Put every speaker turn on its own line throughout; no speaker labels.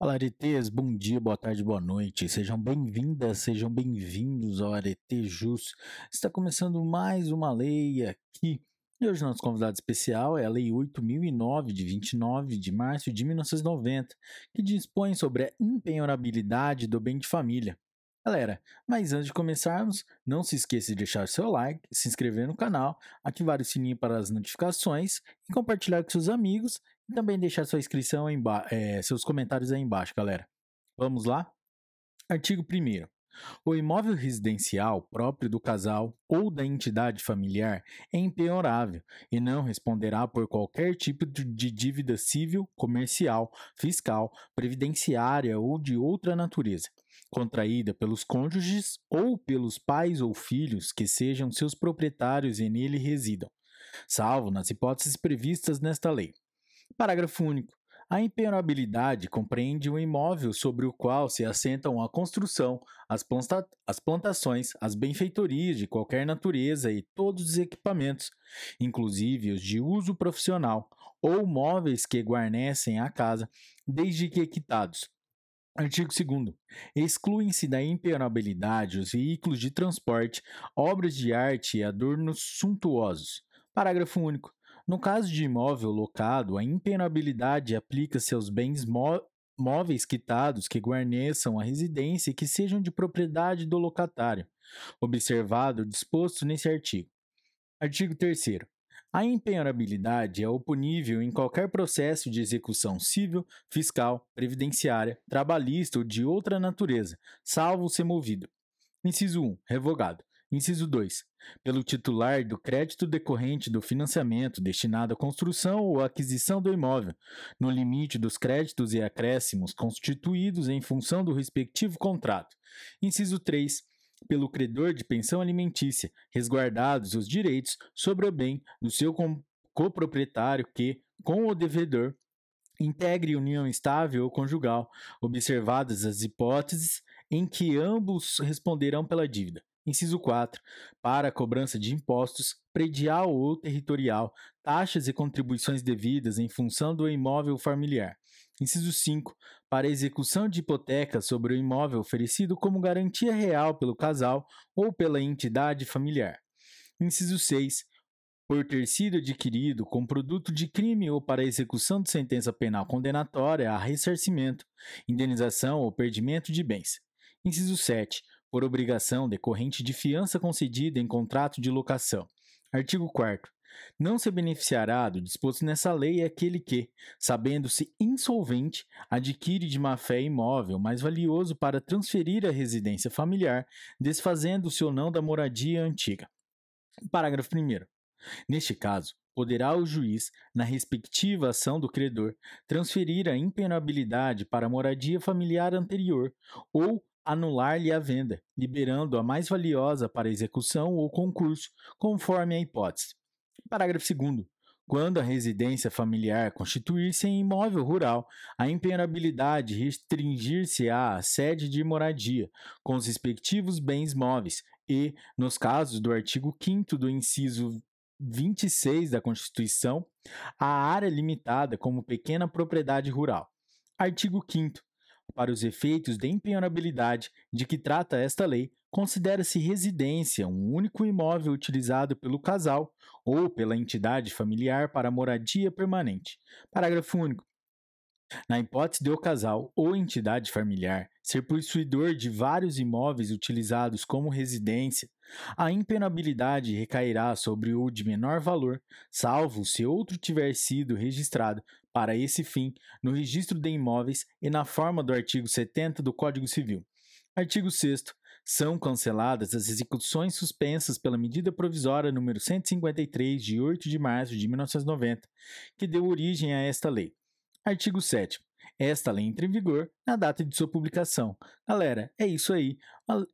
Fala aretes, bom dia, boa tarde, boa noite. Sejam bem-vindas, sejam bem-vindos ao Arete Jus. Está começando mais uma lei aqui. E hoje nosso convidado especial é a Lei 8009 de 29 de março de 1990, que dispõe sobre a impenhorabilidade do bem de família. Galera, mas antes de começarmos, não se esqueça de deixar seu like, se inscrever no canal, ativar o sininho para as notificações e compartilhar com seus amigos e também deixar sua inscrição aí é, seus comentários aí embaixo, galera. Vamos lá? Artigo 1 o imóvel residencial próprio do casal ou da entidade familiar é impenhorável e não responderá por qualquer tipo de dívida civil, comercial, fiscal, previdenciária ou de outra natureza, contraída pelos cônjuges ou pelos pais ou filhos que sejam seus proprietários e nele residam, salvo nas hipóteses previstas nesta lei. Parágrafo único. A impenhorabilidade compreende o imóvel sobre o qual se assentam a construção, as, planta as plantações, as benfeitorias de qualquer natureza e todos os equipamentos, inclusive os de uso profissional, ou móveis que guarnecem a casa, desde que quitados. Artigo 2. Excluem-se da impenhorabilidade os veículos de transporte, obras de arte e adornos suntuosos. Parágrafo único. No caso de imóvel locado, a impenabilidade aplica-se aos bens móveis quitados que guarneçam a residência e que sejam de propriedade do locatário, observado o disposto nesse artigo. Artigo 3 a impenhorabilidade é oponível em qualquer processo de execução civil, fiscal, previdenciária, trabalhista ou de outra natureza, salvo ser movido. Inciso 1. Revogado. Inciso 2. Pelo titular do crédito decorrente do financiamento destinado à construção ou aquisição do imóvel, no limite dos créditos e acréscimos constituídos em função do respectivo contrato. Inciso 3 pelo credor de pensão alimentícia, resguardados os direitos sobre o bem do seu coproprietário que, com o devedor, integre união estável ou conjugal, observadas as hipóteses em que ambos responderão pela dívida. Inciso 4. Para a cobrança de impostos, predial ou territorial, taxas e contribuições devidas em função do imóvel familiar. Inciso 5. Para execução de hipoteca sobre o imóvel oferecido como garantia real pelo casal ou pela entidade familiar. Inciso 6. Por ter sido adquirido com produto de crime ou para execução de sentença penal condenatória a ressarcimento, indenização ou perdimento de bens. Inciso 7 por obrigação decorrente de fiança concedida em contrato de locação. Artigo 4 não se beneficiará do disposto nessa lei aquele que, sabendo-se insolvente, adquire de má-fé imóvel mais valioso para transferir à residência familiar, desfazendo-se ou não da moradia antiga. Parágrafo 1. Neste caso, poderá o juiz, na respectiva ação do credor, transferir a impenabilidade para a moradia familiar anterior ou anular-lhe a venda, liberando a mais valiosa para execução ou concurso, conforme a hipótese. Parágrafo 2. Quando a residência familiar constituir-se em imóvel rural, a impenhorabilidade restringir-se à sede de moradia, com os respectivos bens móveis, e, nos casos do artigo 5 do inciso 26 da Constituição, a área limitada como pequena propriedade rural. Artigo 5 para os efeitos de impenhorabilidade de que trata esta lei, considera-se residência um único imóvel utilizado pelo casal ou pela entidade familiar para moradia permanente. Parágrafo único. Na hipótese de o casal ou entidade familiar ser possuidor de vários imóveis utilizados como residência, a impenabilidade recairá sobre o de menor valor, salvo se outro tiver sido registrado para esse fim no registro de imóveis e na forma do artigo 70 do Código Civil. Artigo 6 são canceladas as execuções suspensas pela medida provisória número 153 de 8 de março de 1990, que deu origem a esta lei. Artigo 7 esta lei entra em vigor na data de sua publicação. Galera, é isso aí.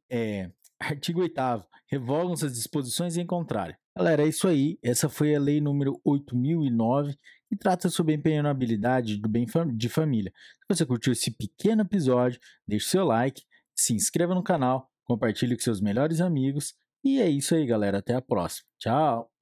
É, artigo 8 Revogam-se as disposições em contrário. Galera, é isso aí. Essa foi a lei número 8009, que trata sobre a empenhorabilidade do bem de família. Se você curtiu esse pequeno episódio, deixe seu like, se inscreva no canal, compartilhe com seus melhores amigos. E é isso aí, galera. Até a próxima. Tchau!